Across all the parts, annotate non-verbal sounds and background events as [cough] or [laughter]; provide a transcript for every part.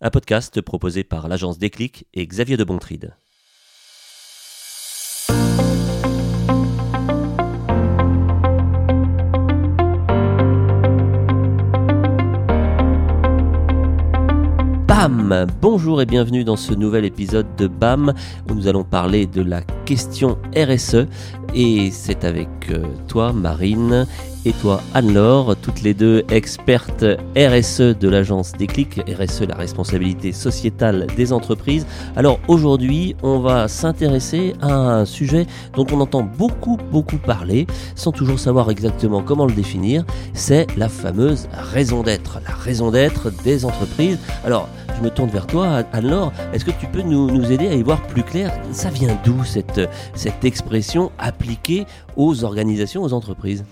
un podcast proposé par l'agence Déclic et Xavier de Bontride. BAM Bonjour et bienvenue dans ce nouvel épisode de BAM où nous allons parler de la question RSE et c'est avec euh, toi Marine et toi Anne-Laure, toutes les deux expertes RSE de l'agence Déclic, RSE la responsabilité sociétale des entreprises. Alors aujourd'hui, on va s'intéresser à un sujet dont on entend beaucoup beaucoup parler sans toujours savoir exactement comment le définir, c'est la fameuse raison d'être, la raison d'être des entreprises. Alors je me tourne vers toi, Anne-Laure. Est-ce que tu peux nous, nous, aider à y voir plus clair? Ça vient d'où cette, cette expression appliquée aux organisations, aux entreprises?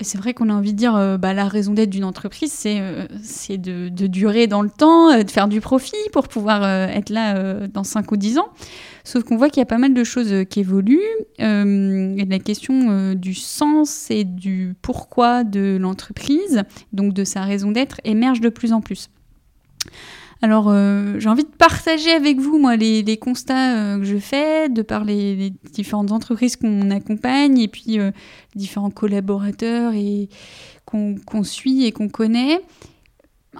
C'est vrai qu'on a envie de dire euh, bah, la raison d'être d'une entreprise, c'est euh, de, durer dans le temps, euh, de faire du profit pour pouvoir être là dans 5 ou 10 ans. Sauf qu'on voit qu'il y a pas mal de choses qui évoluent. et la question du sens et du pourquoi de l'entreprise, donc de sa raison d'être, émerge de plus en plus. Alors, euh, j'ai envie de partager avec vous, moi, les, constats euh, que je fais, de par les, différentes entreprises qu'on accompagne et puis euh, différents collaborateurs et qu'on suit et qu'on connaît.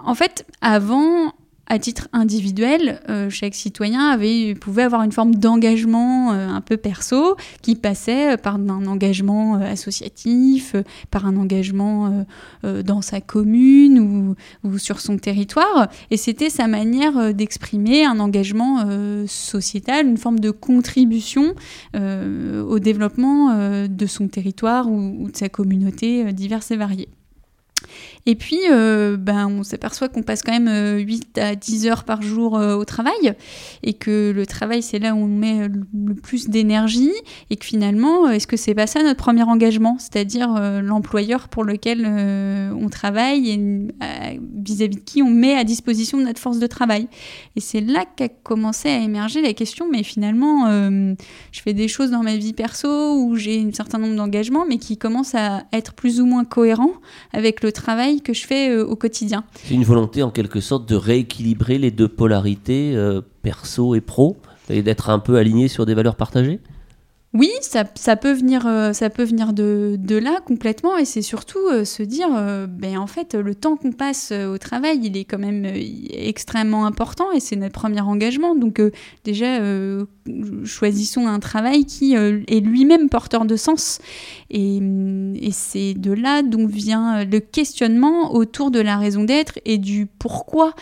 En fait, avant, à titre individuel, euh, chaque citoyen avait, pouvait avoir une forme d'engagement euh, un peu perso qui passait par un engagement euh, associatif, par un engagement dans sa commune ou, sur son territoire. Et c'était sa manière d'exprimer un engagement sociétal, une forme de contribution au développement de son territoire ou, ou de sa communauté diverses et variées. Et puis, euh, ben, on s'aperçoit qu'on passe quand même 8 euh, à 10 heures par jour euh, au travail et que le travail, c'est là où on met le plus d'énergie et que finalement, est-ce que c'est pas ça notre premier engagement, c'est-à-dire l'employeur pour lequel on travaille et vis-à-vis de qui on met à disposition notre force de travail. Et c'est là qu'a commencé à émerger la question, mais finalement, je fais des choses dans ma vie perso où j'ai un certain nombre d'engagements, mais qui commencent à être plus ou moins cohérents avec le travail que je fais euh, au quotidien. C'est une volonté en quelque sorte de rééquilibrer les deux polarités, euh, perso et pro, et d'être un peu aligné sur des valeurs partagées? Oui, ça, peut venir, euh, de, là complètement, et c'est surtout euh, se dire, euh, ben en fait, le temps qu'on passe au travail, il est quand même extrêmement important, et c'est notre premier engagement. Donc déjà, choisissons un travail qui est lui-même porteur de sens, et, et c'est de là dont vient le questionnement autour de la raison d'être et du pourquoi,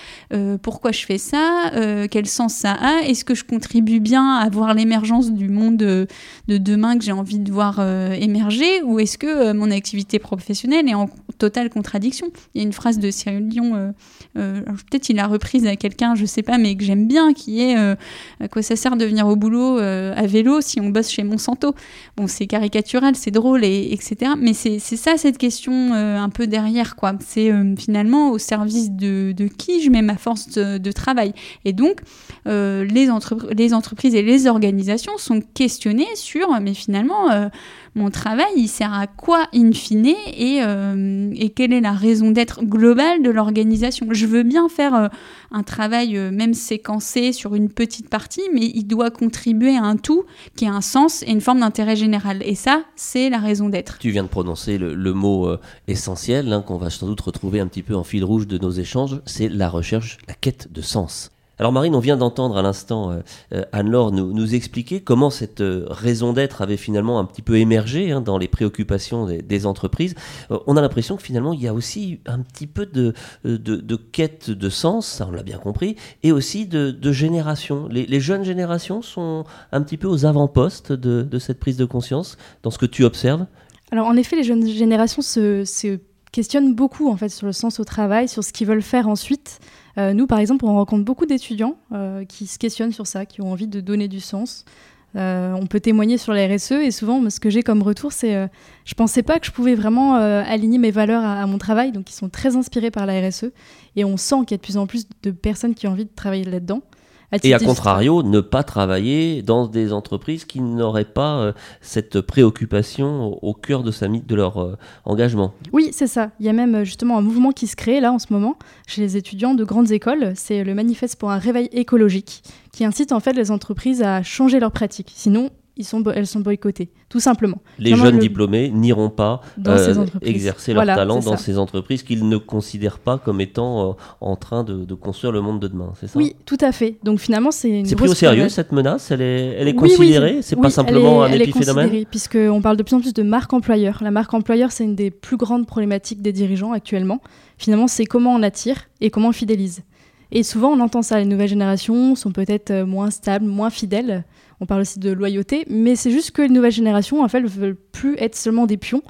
pourquoi je fais ça, quel sens ça a, est-ce que je contribue bien à voir l'émergence du monde de demain que j'ai envie de voir euh, émerger ou est-ce que euh, mon activité professionnelle est en totale contradiction? Il y a une phrase de Cyril Dion, euh, peut-être il a reprise à quelqu'un, je sais pas, mais que j'aime bien, qui est à quoi ça sert de venir au boulot à vélo si on bosse chez Monsanto? Bon, c'est caricatural, c'est drôle, et, etc. Mais c'est ça cette question un peu derrière, quoi. C'est finalement au service de, de, qui je mets ma force de, travail? Et donc, les, les entreprises et les organisations sont questionnées sur mais finalement, euh, mon travail, il sert à quoi in fine et, euh, quelle est la raison d'être globale de l'organisation? Je veux bien faire euh, un travail même séquencé sur une petite partie, mais il doit contribuer à un tout qui a un sens et une forme d'intérêt général. Et ça, c'est la raison d'être. Tu viens de prononcer le, mot essentiel hein, qu'on va sans doute retrouver un petit peu en fil rouge de nos échanges, c'est la recherche, la quête de sens. Alors Marine, on vient d'entendre à l'instant euh, euh, Anne-Laure nous, expliquer comment cette euh, raison d'être avait finalement un petit peu émergé hein, dans les préoccupations des, entreprises. on a l'impression que finalement il y a aussi un petit peu de, de, quête de sens, ça on l'a bien compris, et aussi de, génération. Les, jeunes générations sont un petit peu aux avant-postes de, cette prise de conscience dans ce que tu observes? Alors en effet, les jeunes générations se questionnent beaucoup en fait sur le sens au travail, sur ce qu'ils veulent faire ensuite. Euh, nous, par exemple, on rencontre beaucoup d'étudiants euh, qui se questionnent sur ça, qui ont envie de donner du sens. Euh, on peut témoigner sur la RSE et souvent, ce que j'ai comme retour, c'est je pensais pas que je pouvais vraiment aligner mes valeurs à, mon travail, donc ils sont très inspirés par la RSE et on sent qu'il y a de plus en plus de personnes qui ont envie de travailler là-dedans. Et à contrario, ne pas travailler dans des entreprises qui n'auraient pas euh, cette préoccupation au, cœur de, sa, de leur euh, engagement. Oui, c'est ça. Il y a même euh, justement un mouvement qui se crée là en ce moment chez les étudiants de grandes écoles. C'est le manifeste pour un réveil écologique qui incite en fait les entreprises à changer leurs pratiques. Sinon, sont, elles sont boycottées, tout simplement. Les jeunes diplômés n'iront pas euh, exercer leur talent dans ces entreprises qu'ils ne considèrent pas comme étant euh, en train de, construire le monde de demain, c'est ça? Oui, tout à fait. Donc finalement, c'est C'est pris au sérieux cette menace? Elle est, elle est considérée? C'est pas simplement un épiphénomène? Puisqu'on parle de plus en plus de marque employeur. La marque employeur, c'est une des plus grandes problématiques des dirigeants actuellement. Finalement, c'est comment on attire et comment on fidélise. Et souvent, on entend ça. Les nouvelles générations sont peut-être euh, moins stables, moins fidèles. On parle aussi de loyauté, mais c'est juste que les nouvelles générations, en fait, ne veulent plus être seulement des pions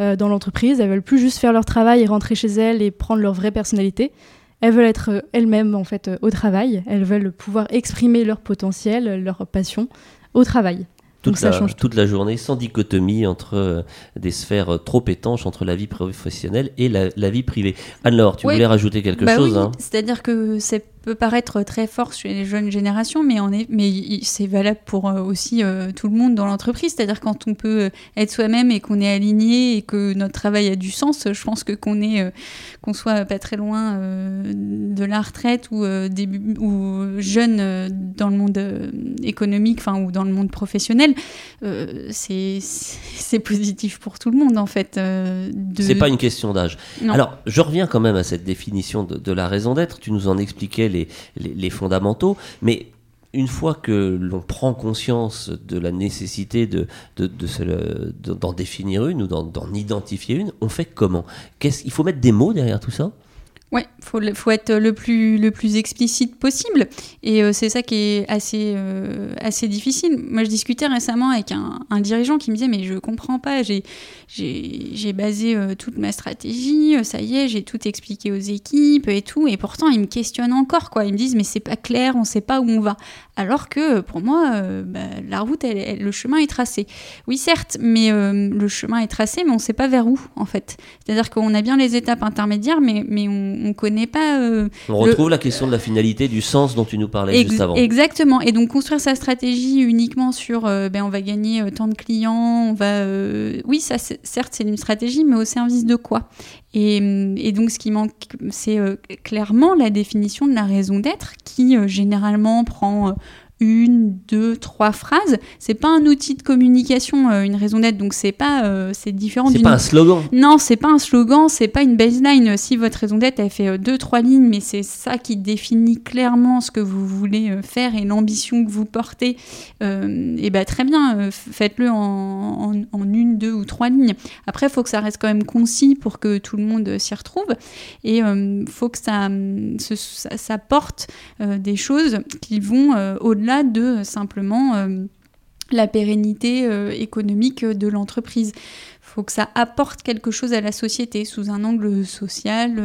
euh, dans l'entreprise. Elles veulent plus juste faire leur travail et rentrer chez elles et prendre leur vraie personnalité. Elles veulent être euh, elles-mêmes en fait au travail. Elles veulent pouvoir exprimer leur potentiel, leur passion au travail toute, la, toute la journée sans dichotomie entre euh, des sphères euh, trop étanches entre la vie professionnelle et la, vie privée. Alors, tu voulais rajouter quelque bah chose hein? C'est-à-dire que c'est peut paraître très fort chez les jeunes générations, mais, on est, mais c'est valable pour euh, aussi euh, tout le monde dans l'entreprise. C'est-à-dire quand on peut euh, être soi-même et qu'on est aligné et que notre travail a du sens, je pense que qu'on est, qu'on soit pas très loin de la retraite ou début ou jeune dans le monde économique, enfin ou dans le monde professionnel, c'est c'est positif pour tout le monde en fait. De... C'est pas une question d'âge. Alors je reviens quand même à cette définition de, de la raison d'être. Tu nous en expliquais les, fondamentaux, mais une fois que l'on prend conscience de la nécessité de, d'en définir une ou d'en, identifier une, on fait comment? Il faut mettre des mots derrière tout ça? Ouais, faut faut être le plus le plus explicite possible et euh, c'est ça qui est assez euh, assez difficile. Moi, je discutais récemment avec un, dirigeant qui me disait mais je comprends pas, j'ai basé euh, toute ma stratégie, ça y est, j'ai tout expliqué aux équipes et tout et pourtant ils me questionnent encore quoi. Ils me disent mais c'est pas clair, on sait pas où on va. Alors que pour moi, bah, la route, le chemin est tracé. Oui certes, mais le chemin est tracé, mais on sait pas vers où en fait. C'est-à-dire qu'on a bien les étapes intermédiaires, mais mais on on connaît pas. Euh, on retrouve la question de la finalité, du sens dont tu nous parlais juste avant. Exactement. Et donc construire sa stratégie uniquement sur, euh, ben on va gagner euh, tant de clients, on va. oui, ça, certes, c'est une stratégie, mais au service de quoi? Et, et, donc, ce qui manque, c'est clairement la définition de la raison d'être, qui généralement prend une, deux, trois phrases. C'est pas un outil de communication, euh, une raison d'être, donc c'est pas, euh, c'est différent. C'est pas un slogan. Non, c'est pas un slogan, c'est pas une baseline. Si votre raison d'être elle fait euh, deux, trois lignes, mais c'est ça qui définit clairement ce que vous voulez faire et l'ambition que vous portez, et ben très bien, faites-le en, en, une, deux ou trois lignes. Après, il faut que ça reste quand même concis pour que tout le monde s'y retrouve, et il faut que ça, ça, ça porte des choses qui vont au-delà de euh, simplement euh, la pérennité euh, économique de l'entreprise. Faut que ça apporte quelque chose à la société sous un angle social,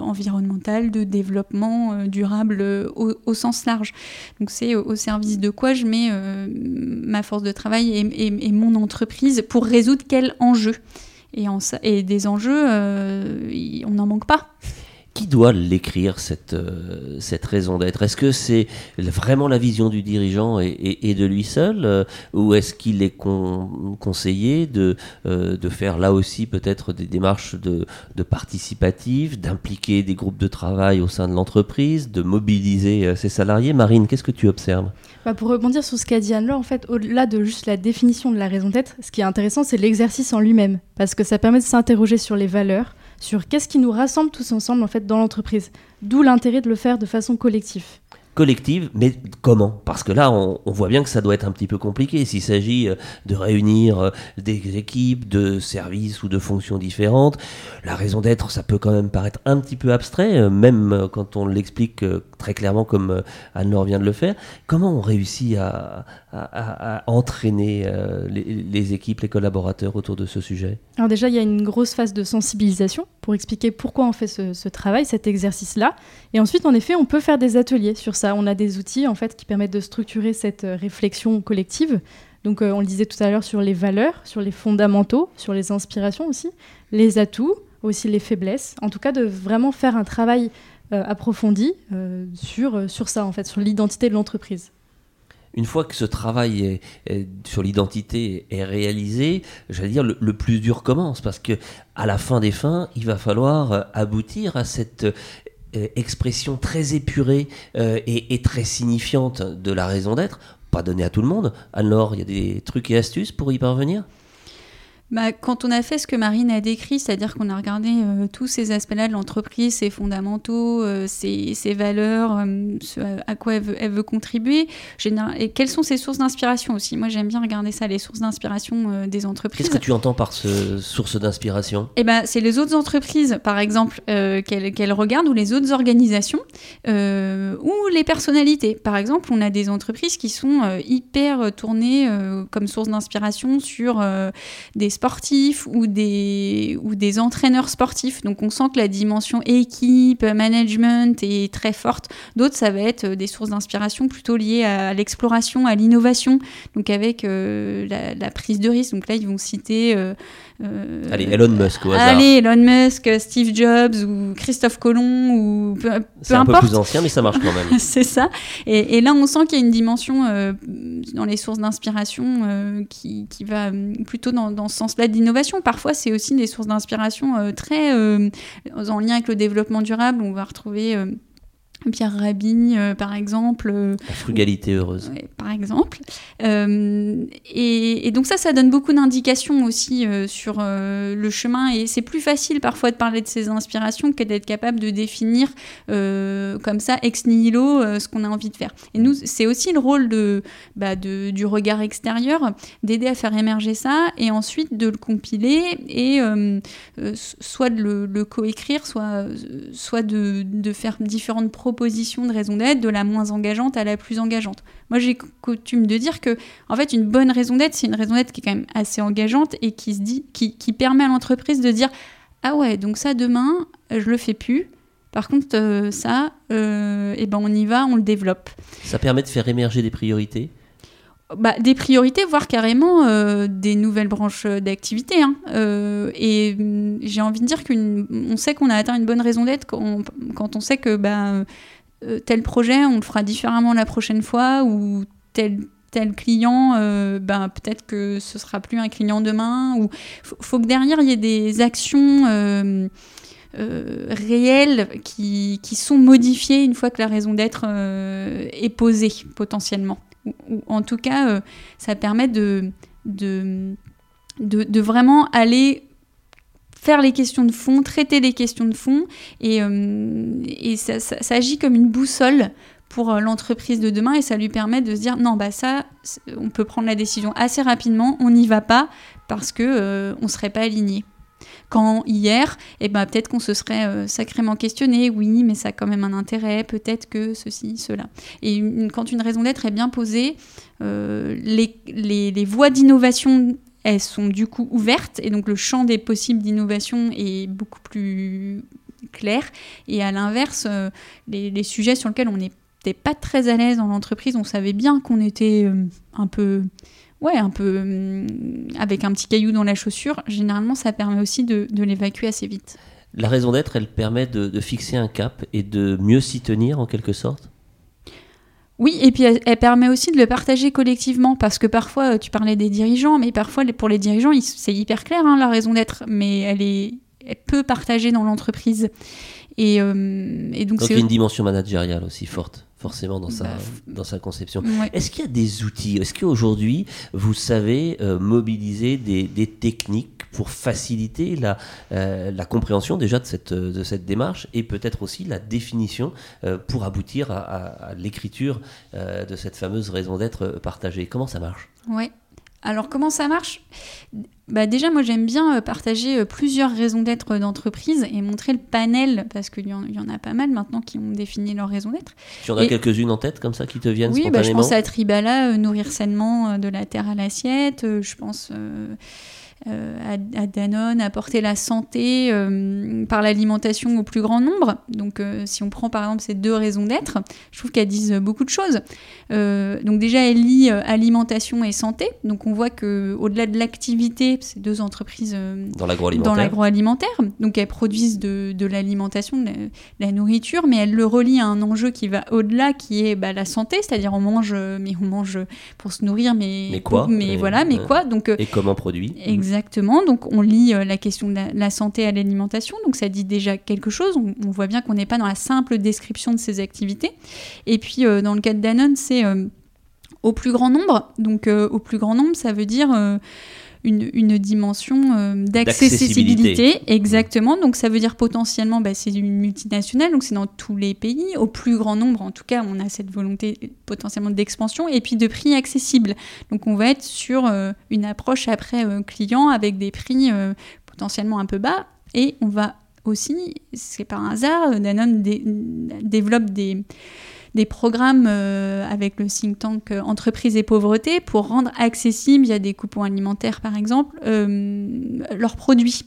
environnemental, de développement durable au, sens large. Donc c'est au service de quoi je mets ma force de travail et, mon entreprise pour résoudre quel enjeu. Et, et des enjeux, on n'en manque pas qui doit l'écrire, cette, euh, cette raison d'être? Est-ce que c'est vraiment la vision du dirigeant et, de lui seul euh, Ou est-ce qu'il est, conseillé de, euh, de faire là aussi peut-être des démarches de, de participatif, d'impliquer des groupes de travail au sein de l'entreprise, de mobiliser ses salariés? Marine, qu'est-ce que tu observes? Bah Pour rebondir sur ce qu'a dit Anne-Laure, en fait, au-delà de juste la définition de la raison d'être, ce qui est intéressant, c'est l'exercice en lui-même. Parce que ça permet de s'interroger sur les valeurs, sur qu'est-ce qui nous rassemble tous ensemble en fait dans l'entreprise. D'où l'intérêt de le faire de façon collective collective, mais comment? Parce que là, on, voit bien que ça doit être un petit peu compliqué. S'il s'agit euh, de réunir euh, des équipes de services ou de fonctions différentes, la raison d'être, ça peut quand même paraître un petit peu abstrait, euh, même quand on l'explique très clairement comme Anne-Laure vient de le faire. Comment on réussit à, entraîner les, équipes, les collaborateurs autour de ce sujet? Alors déjà, il y a une grosse phase de sensibilisation pour expliquer pourquoi on fait ce, travail, cet exercice-là. Et ensuite, en effet, on peut faire des ateliers sur ça on a des outils en fait qui permettent de structurer cette euh, réflexion collective. Donc, euh, on le disait tout à l'heure sur les valeurs, sur les fondamentaux, sur les inspirations aussi, les atouts, aussi les faiblesses. En tout cas, de vraiment faire un travail approfondie sur, sur ça, en fait, sur l'identité de l'entreprise une fois que ce travail sur l'identité est réalisé, j'allais dire le, plus dur commence parce que à la fin des fins, il va falloir aboutir à cette expression très épurée et, et, très signifiante de la raison d'être, pas donnée à tout le monde. Alors, il y a des trucs et astuces pour y parvenir? Bah, quand on a fait ce que Marine a décrit, c'est-à-dire qu'on a regardé euh, tous ces aspects-là de l'entreprise, ses fondamentaux, euh, ses, valeurs, euh, à quoi elle veut, contribuer, et quelles sont ses sources d'inspiration aussi. Moi, j'aime bien regarder ça, les sources d'inspiration des entreprises. Qu'est-ce que tu entends par ce source d'inspiration? Eh ben, C'est les autres entreprises, par exemple, qu'elle regarde, ou les autres organisations, ou les personnalités. Par exemple, on a des entreprises qui sont hyper tournées comme source d'inspiration sur des sportifs ou des, ou des entraîneurs sportifs. Donc on sent que la dimension équipe, management est très forte. D'autres, ça va être des sources d'inspiration plutôt liées à l'exploration, à l'innovation, donc avec euh, la, prise de risque. Donc là, ils vont citer euh, Allez, Elon Musk au hasard. Allez, Elon Musk, Steve Jobs ou Christophe Colomb ou peu, peu C'est un peu plus ancien, mais ça marche quand même. [laughs] c'est ça. Et, là, on sent qu'il y a une dimension euh, dans les sources d'inspiration euh, qui, qui, va plutôt dans, dans ce sens-là d'innovation. Parfois, c'est aussi des sources d'inspiration très en lien avec le développement durable. On va retrouver Pierre Rabhi, euh, par exemple. Euh, La frugalité heureuse. par exemple. Euh, et, donc ça, ça donne beaucoup d'indications aussi sur le chemin. Et c'est plus facile parfois de parler de ces inspirations que d'être capable de définir comme ça, ex nihilo, ce qu'on a envie de faire. Et nous, c'est aussi le rôle de, bah, de, du regard extérieur, d'aider à faire émerger ça, et ensuite de le compiler, et soit de le, le coécrire, soit, soit de, de faire différentes propositions de raison d'être, de la moins engageante à la plus engageante. Moi, j'ai coutume de dire que, en fait, une bonne raison d'être, c'est une raison d'être qui est quand même assez engageante et qui se dit, qui, qui permet à l'entreprise de dire, ah ouais, donc ça demain, je le fais plus. Par contre, euh, ça, euh, eh ben on y va, on le développe. Ça permet de faire émerger des priorités bah, des priorités, voire carrément euh, des nouvelles branches d'activité. Hein. Euh, et mm, j'ai envie de dire qu'on sait qu'on a atteint une bonne raison d'être quand, on sait que bah, euh, tel projet, on le fera différemment la prochaine fois, ou tel, tel client, bah, peut-être que ce sera plus un client demain. Faut, faut que derrière il y ait des actions. réelles qui, qui, sont modifiées une fois que la raison d'être est posée potentiellement ou, en tout cas, euh, ça permet de, vraiment aller faire les questions de fond, traiter les questions de fond, et, euh, ça, agit comme une boussole pour euh, l'entreprise de demain et ça lui permet de se dire non bah ça on peut prendre la décision assez rapidement on n'y va pas parce que on serait pas aligné quand hier, eh ben, peut-être qu'on se serait euh, sacrément questionné, oui, mais ça a quand même un intérêt, peut-être que ceci, cela. Et quand une raison d'être est bien posée, euh, les, les, voies d'innovation elles sont du coup ouvertes et donc le champ des possibles d'innovation est beaucoup plus clair. Et à l'inverse, euh, les, les, sujets sur lesquels on n'était pas très à l'aise dans l'entreprise, on savait bien qu'on était un peu ouais, un peu hum, avec un petit caillou dans la chaussure, généralement ça permet aussi de, l'évacuer assez vite. La raison d'être, elle permet de, fixer un cap et de mieux s'y tenir en quelque sorte? Oui, et puis elle, permet aussi de le partager collectivement, parce que parfois, tu parlais des dirigeants, mais parfois pour les dirigeants, c'est hyper clair hein, la raison d'être, mais elle est elle peut partager dans l'entreprise. Et, euh, et, donc, donc il y a une dimension managériale aussi forte forcément dans sa, bah, dans sa conception. Est-ce qu'il y a des outils Est-ce qu'aujourd'hui, vous savez euh, mobiliser des, des, techniques pour faciliter la, euh, la compréhension déjà de cette, de cette démarche et peut-être aussi la définition euh, pour aboutir à, à l'écriture de cette fameuse raison d'être partagée? Comment ça marche? Oui. Alors comment ça marche? Bah déjà, moi j'aime bien euh, partager euh, plusieurs raisons d'être d'entreprise et montrer le panel, parce qu'il y, en a pas mal maintenant qui ont défini leur raison d'être. Tu en as quelques-unes en tête comme ça qui te viennent oui, spontanément Oui, bah, je pense à Tribala, euh, nourrir sainement de la terre à l'assiette, je pense à, Danone, apporter la santé par l'alimentation au plus grand nombre. Donc si on prend par exemple ces deux raisons d'être, je trouve qu'elles disent beaucoup de choses. donc déjà, elle lie alimentation et santé. Donc on voit que au-delà de l'activité, ces deux entreprises dans l'agroalimentaire. dans l'agroalimentaire, donc elles produisent de, de l'alimentation, de la nourriture, mais elles le relient à un enjeu qui va au-delà, qui est bah, la santé, c'est-à-dire on mange, mais on mange pour se nourrir, mais, mais quoi Mais voilà, mais quoi Donc et comment produit? Exactement. Donc on lie la question de la, santé à l'alimentation, donc ça dit déjà quelque chose. On, on voit bien qu'on n'est pas dans la simple description de ces activités. Et puis dans le cas de Danone, c'est au plus grand nombre. Donc euh, au plus grand nombre, ça veut dire euh, une, dimension euh, d'accessibilité. Exactement. Donc ça veut dire potentiellement, bah, c'est une multinationale, donc c'est dans tous les pays. Au plus grand nombre, en tout cas, on a cette volonté potentiellement d'expansion et puis de prix accessibles. Donc on va être sur une approche après client avec des prix potentiellement un peu bas et on va aussi, c'est par hasard, Danone développe des des programmes euh, avec le think tank euh, Entreprise et Pauvreté pour rendre accessible, il y a des coupons alimentaires par exemple, euh, leurs produits.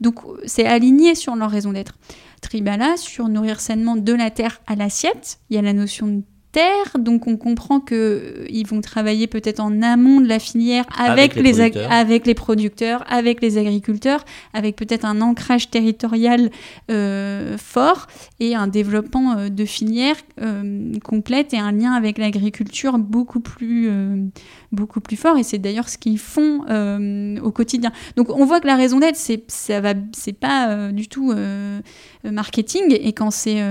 Donc c'est aligné sur leur raison d'être. Tribala, sur nourrir sainement de la terre à l'assiette, il y a la notion de terre, donc on comprend qu'ils euh, vont travailler peut-être en amont de la filière avec, les, avec les producteurs, avec les agriculteurs, avec peut-être un ancrage territorial euh, fort et un développement euh, de filière complète et un lien avec l'agriculture beaucoup plus beaucoup plus fort et c'est d'ailleurs ce qu'ils font au quotidien. Donc on voit que la raison d'être c'est ça va c'est pas du tout marketing et quand c'est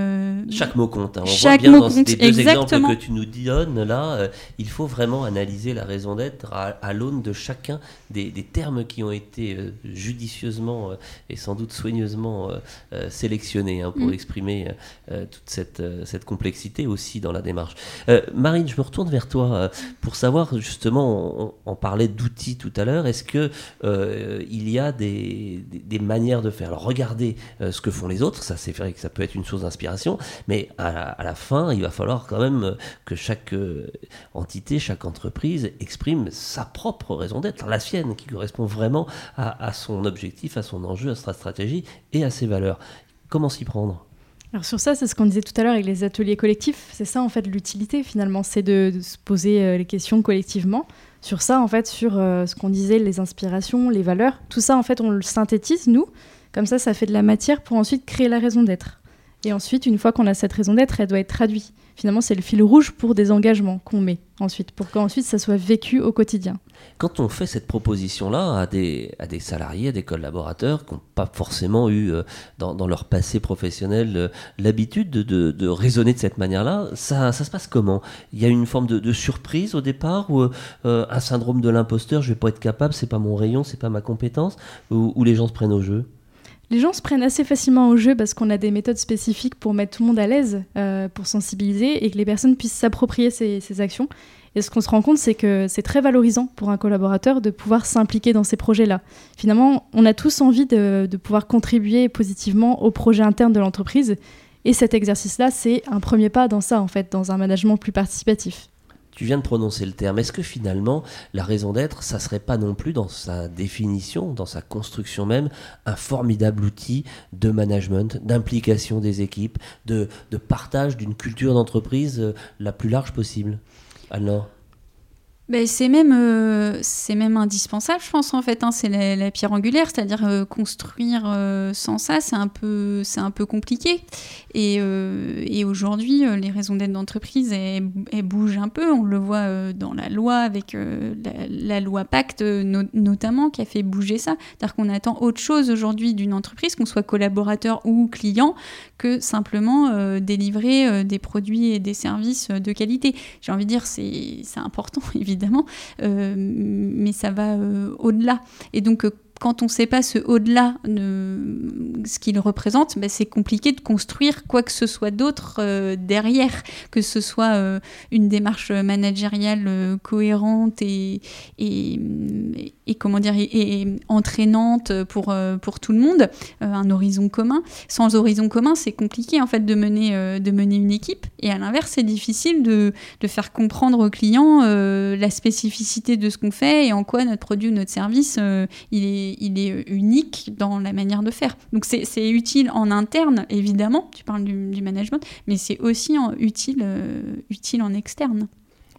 chaque mot compte. Hein. On chaque voit bien mot dans compte, ces deux exemples que tu nous donnes là, euh, il faut vraiment analyser la raison d'être à, l'aune de chacun des, termes qui ont été euh, judicieusement euh, et sans doute soigneusement sélectionnés hein, pour mm. exprimer toute cette, cette complexité aussi dans la démarche. Marine, je me retourne vers toi pour savoir justement, on, parlait d'outils tout à l'heure, est-ce que il y a des, des, manières de faire? Alors regardez ce que font les autres, ça c'est vrai que ça peut être une source d'inspiration, mais à, à la fin, il va falloir quand même que chaque euh, entité, chaque entreprise exprime sa propre raison d'être, la sienne, qui correspond vraiment à, son objectif, à son enjeu, à sa stratégie et à ses valeurs. Comment s'y prendre? Alors sur ça, c'est ce qu'on disait tout à l'heure avec les ateliers collectifs. C'est ça en fait l'utilité finalement, c'est de, se poser euh, les questions collectivement. Sur ça en fait, sur euh, ce qu'on disait, les inspirations, les valeurs, tout ça en fait on le synthétise nous. Comme ça, ça fait de la matière pour ensuite créer la raison d'être. Et ensuite, une fois qu'on a cette raison d'être, elle doit être traduite finalement, c'est le fil rouge pour des engagements qu'on met ensuite, pour qu'ensuite ça soit vécu au quotidien. Quand on fait cette proposition-là à des, à des salariés, à des collaborateurs qui n'ont pas forcément eu euh, dans, leur passé professionnel euh, l'habitude de, de, raisonner de cette manière-là, ça, ça, se passe comment? Il y a une forme de, surprise au départ ou euh, un syndrome de l'imposteur, je vais pas être capable, c'est pas mon rayon, c'est pas ma compétence, ou, ou les gens se prennent au jeu? Les gens se prennent assez facilement au jeu parce qu'on a des méthodes spécifiques pour mettre tout le monde à l'aise, euh, pour sensibiliser et que les personnes puissent s'approprier ces, actions. Et ce qu'on se rend compte, c'est que c'est très valorisant pour un collaborateur de pouvoir s'impliquer dans ces projets-là. Finalement, on a tous envie de, de pouvoir contribuer positivement au projet interne de l'entreprise. Et cet exercice-là, c'est un premier pas dans ça, en fait, dans un management plus participatif. Tu viens de prononcer le terme. Est-ce que finalement, la raison d'être, ça serait pas non plus dans sa définition, dans sa construction même, un formidable outil de management, d'implication des équipes, de, partage d'une culture d'entreprise euh, la plus large possible? Alors ben, c'est même, euh, même indispensable, je pense, en fait. Hein. c'est la, pierre angulaire, c'est-à-dire euh, construire euh, sans ça, c'est un, peu, un peu compliqué. Et, aujourd'hui, les raisons d'être d'entreprise, elles, bougent un peu. On le voit dans la loi, avec la, loi Pacte notamment, qui a fait bouger ça. C'est-à-dire qu'on attend autre chose aujourd'hui d'une entreprise, qu'on soit collaborateur ou client, que simplement délivrer des produits et des services de qualité. J'ai envie de dire, c'est important, [laughs] évidemment évidemment, euh, mais ça va euh, au-delà. Et donc, euh, quand on ne sait pas ce au-delà de ce qu'il représente, ben, c'est compliqué de construire quoi que ce soit d'autre derrière, que ce soit une démarche managériale euh, cohérente et, et, comment dire et, entraînante pour, pour tout le monde, un horizon commun. Sans horizon commun, c'est compliqué en fait de mener, de mener une équipe. Et à l'inverse, c'est difficile de, de, faire comprendre aux clients la spécificité de ce qu'on fait et en quoi notre produit ou notre service il est il est unique dans la manière de faire. Donc c'est utile en interne, évidemment, tu parles du, management, mais c'est aussi utile, euh, utile en externe.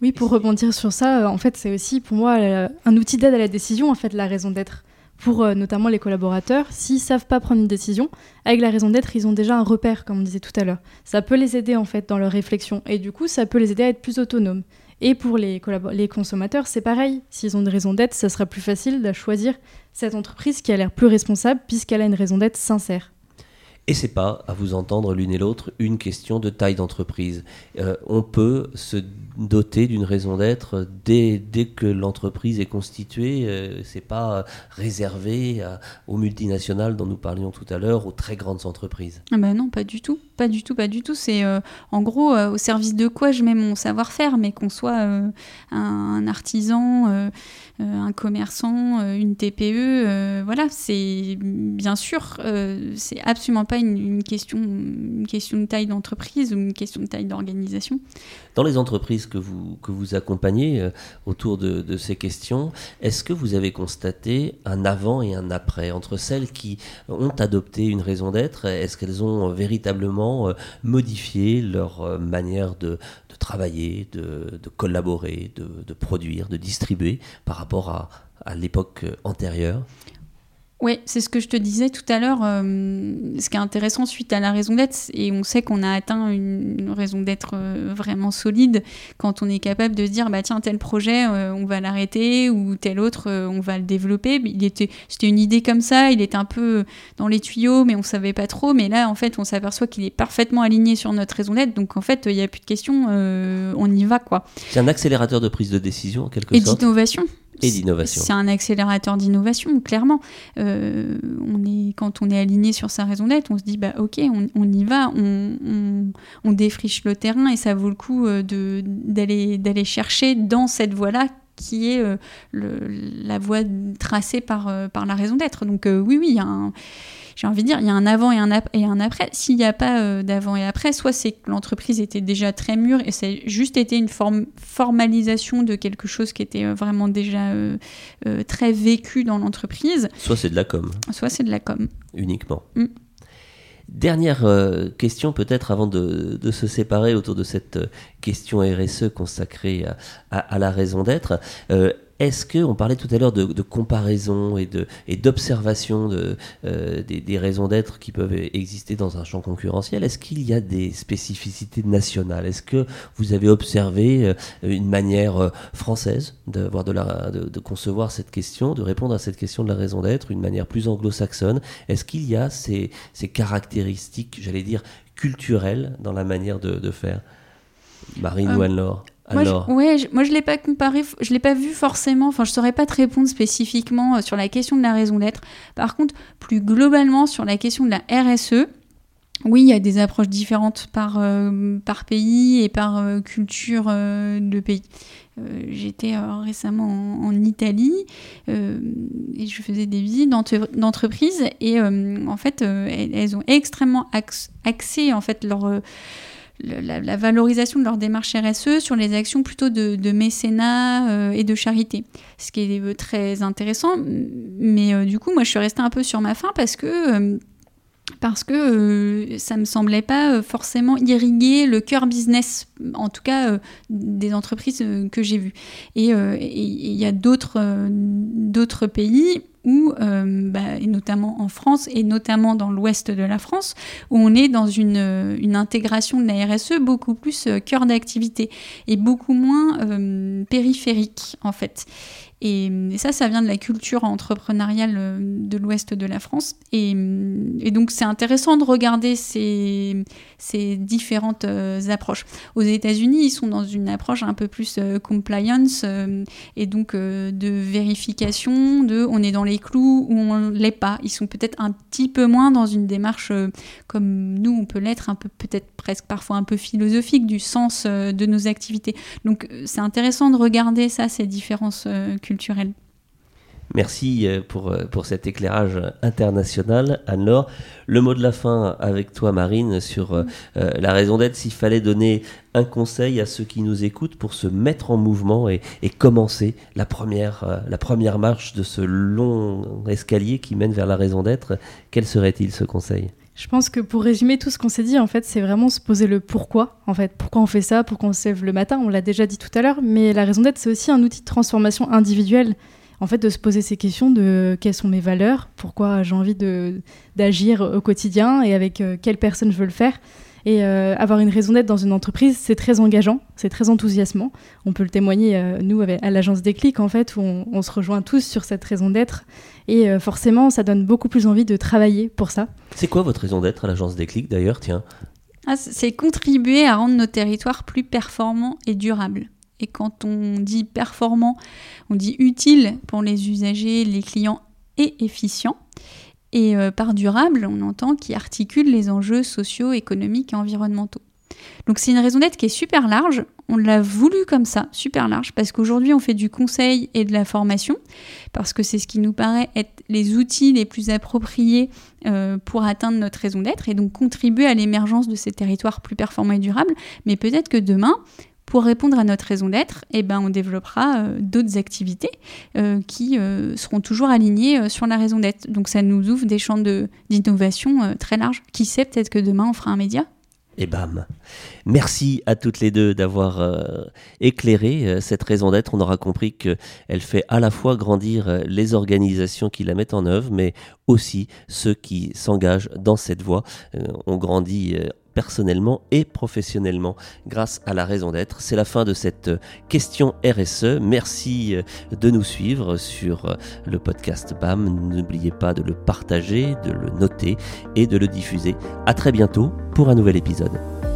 Oui, pour rebondir sur ça, euh, en fait, c'est aussi pour moi euh, un outil d'aide à la décision, en fait, la raison d'être. Pour notamment les collaborateurs, s'ils savent pas prendre une décision, avec la raison d'être, ils ont déjà un repère, comme on disait tout à l'heure. Ça peut les aider en fait dans leur réflexion et du coup, ça peut les aider à être plus autonomes. Et pour les, les consommateurs, c'est pareil. S'ils ont une raison d'être, ça sera plus facile de choisir cette entreprise qui a l'air plus responsable puisqu'elle a une raison d'être sincère. Et c'est pas, à vous entendre l'une et l'autre, une question de taille d'entreprise. Euh, on peut se doté d'une raison d'être dès, dès, que l'entreprise est constituée. Euh, c'est pas réservé aux multinationales dont nous parlions tout à l'heure, aux très grandes entreprises. Ah bah non, pas du tout, pas du tout, pas du tout. C'est euh, en gros euh, au service de quoi je mets mon savoir-faire, mais qu'on soit un, un, artisan, un commerçant, une TPE, voilà, c'est bien sûr, c'est absolument pas une, une, question, une question de taille d'entreprise ou une question de taille d'organisation. Dans les entreprises que vous, que vous accompagnez euh, autour de, ces questions, est-ce que vous avez constaté un avant et un après entre celles qui ont adopté une raison d'être Est-ce qu'elles ont véritablement euh, modifié leur euh, manière de, travailler, de, collaborer, de, produire, de distribuer par rapport à l'époque antérieure? Oui, c'est ce que je te disais tout à l'heure. Euh, ce qui est intéressant suite à la raison d'être, et on sait qu'on a atteint une, raison d'être euh, vraiment solide quand on est capable de se dire bah tiens tel projet euh, on va l'arrêter ou tel autre on va le développer. Il était, c'était une idée comme ça, il était un peu dans les tuyaux, mais on savait pas trop. Mais là en fait on s'aperçoit qu'il est parfaitement aligné sur notre raison d'être. Donc en fait il n'y a plus de questions, on y va quoi. C'est un accélérateur de prise de décision en quelque sorte. Et d'innovation. Et d'innovation. C'est un accélérateur d'innovation, clairement. Euh, on est, quand on est aligné sur sa raison d'être, on se dit, bah, ok, on, y va, on, défriche le terrain et ça vaut le coup euh, d'aller chercher dans cette voie-là qui est euh, la voie tracée par, par la raison d'être. Donc oui, oui, il y a un j'ai envie de dire, il y a un avant et un, et un après. S'il n'y a pas euh, d'avant et après, soit c'est que l'entreprise était déjà très mûre et c'est juste été une forme, formalisation de quelque chose qui était euh, vraiment déjà euh, très vécu dans l'entreprise. Soit c'est de la com. Soit c'est de la com. Uniquement. Mm. Dernière question peut-être avant de, de, se séparer autour de cette question RSE consacrée à, à, la raison d'être. Est-ce que, on parlait tout à l'heure de, comparaison et, de, et d'observation de, euh, des, raisons d'être qui peuvent exister dans un champ concurrentiel, est-ce qu'il y a des spécificités nationales? Est-ce que vous avez observé euh, une manière euh, française de, de, la, de, concevoir cette question, de répondre à cette question de la raison d'être, une manière plus anglo-saxonne? Est-ce qu'il y a ces, ces caractéristiques, j'allais dire, culturelles dans la manière de, faire? Marine ou Anne-Laure moi, je, ouais, moi je l'ai pas comparé, je l'ai pas vu forcément. Enfin, je saurais pas te répondre spécifiquement euh, sur la question de la raison d'être. Par contre, plus globalement sur la question de la RSE, oui, il y a des approches différentes par, euh, par pays et par euh, culture de pays. J'étais récemment en, Italie et je faisais des visites d'entreprises et en fait elles, elles, ont extrêmement axé en fait leur la, valorisation de leur démarche RSE sur les actions plutôt de, mécénat euh, et de charité. Ce qui est euh, très intéressant. Mais euh, du coup, moi, je suis restée un peu sur ma faim parce que parce que ça me semblait pas forcément irriguer le cœur business, en tout cas des entreprises que j'ai vues. Et il y a d'autres pays où, euh, bah, notamment en France et notamment dans l'ouest de la France, où on est dans une, euh, intégration de la RSE beaucoup plus euh, cœur d'activité et beaucoup moins périphérique en fait. Et, ça, ça vient de la culture entrepreneuriale euh, de l'ouest de la France. Et, donc, c'est intéressant de regarder ces, différentes euh, approches. Aux États-Unis, ils sont dans une approche un peu plus euh, compliance et donc de vérification, de on est dans les clous ou on l'est pas. Ils sont peut-être un petit peu moins dans une démarche comme nous, on peut l'être, un peu peut-être presque parfois un peu philosophique du sens de nos activités. Donc, c'est intéressant de regarder ça, ces différences culturelles. Merci euh, pour, euh, pour cet éclairage international, Anne-Laure. Le mot de la fin avec toi, Marine, sur euh, la raison d'être, s'il fallait donner un conseil à ceux qui nous écoutent pour se mettre en mouvement et, commencer la première, la première marche de ce long escalier qui mène vers la raison d'être, quel serait-il ce conseil? Je pense que pour résumer tout ce qu'on s'est dit, en fait, c'est vraiment se poser le pourquoi. En fait, pourquoi on fait ça, pourquoi on se lève le matin. On l'a déjà dit tout à l'heure, mais la raison d'être, c'est aussi un outil de transformation individuelle en fait, de se poser ces questions de quelles sont mes valeurs, pourquoi j'ai envie d'agir au quotidien et avec euh, quelle personne je veux le faire. Et euh, avoir une raison d'être dans une entreprise, c'est très engageant, c'est très enthousiasmant. On peut le témoigner, euh, nous, à l'agence Déclic, en fait, où on, se rejoint tous sur cette raison d'être. Et forcément, ça donne beaucoup plus envie de travailler pour ça. C'est quoi votre raison d'être à l'agence Déclic, d'ailleurs Tiens? Ah, c'est contribuer à rendre nos territoires plus performants et durables. Et quand on dit performant, on dit utile pour les usagers, les clients et efficient. Et euh, par durable, on entend qui articule les enjeux sociaux, économiques et environnementaux. Donc c'est une raison d'être qui est super large. On l'a voulu comme ça, super large, parce qu'aujourd'hui on fait du conseil et de la formation, parce que c'est ce qui nous paraît être les outils les plus appropriés euh, pour atteindre notre raison d'être et donc contribuer à l'émergence de ces territoires plus performants et durables. Mais peut-être que demain, pour répondre à notre raison d'être, eh ben, on développera euh, d'autres activités euh, qui euh, seront toujours alignées sur la raison d'être. Donc ça nous ouvre des champs d'innovation très larges. Qui sait, peut-être que demain on fera un média et bam. Merci à toutes les deux d'avoir éclairé cette raison d'être. On aura compris qu'elle fait à la fois grandir les organisations qui la mettent en œuvre, mais aussi ceux qui s'engagent dans cette voie. on grandit personnellement et professionnellement grâce à la raison d'être. C'est la fin de cette question RSE. Merci euh, de nous suivre sur euh, le podcast BAM. N'oubliez pas de le partager, de le noter et de le diffuser. À très bientôt pour un nouvel épisode.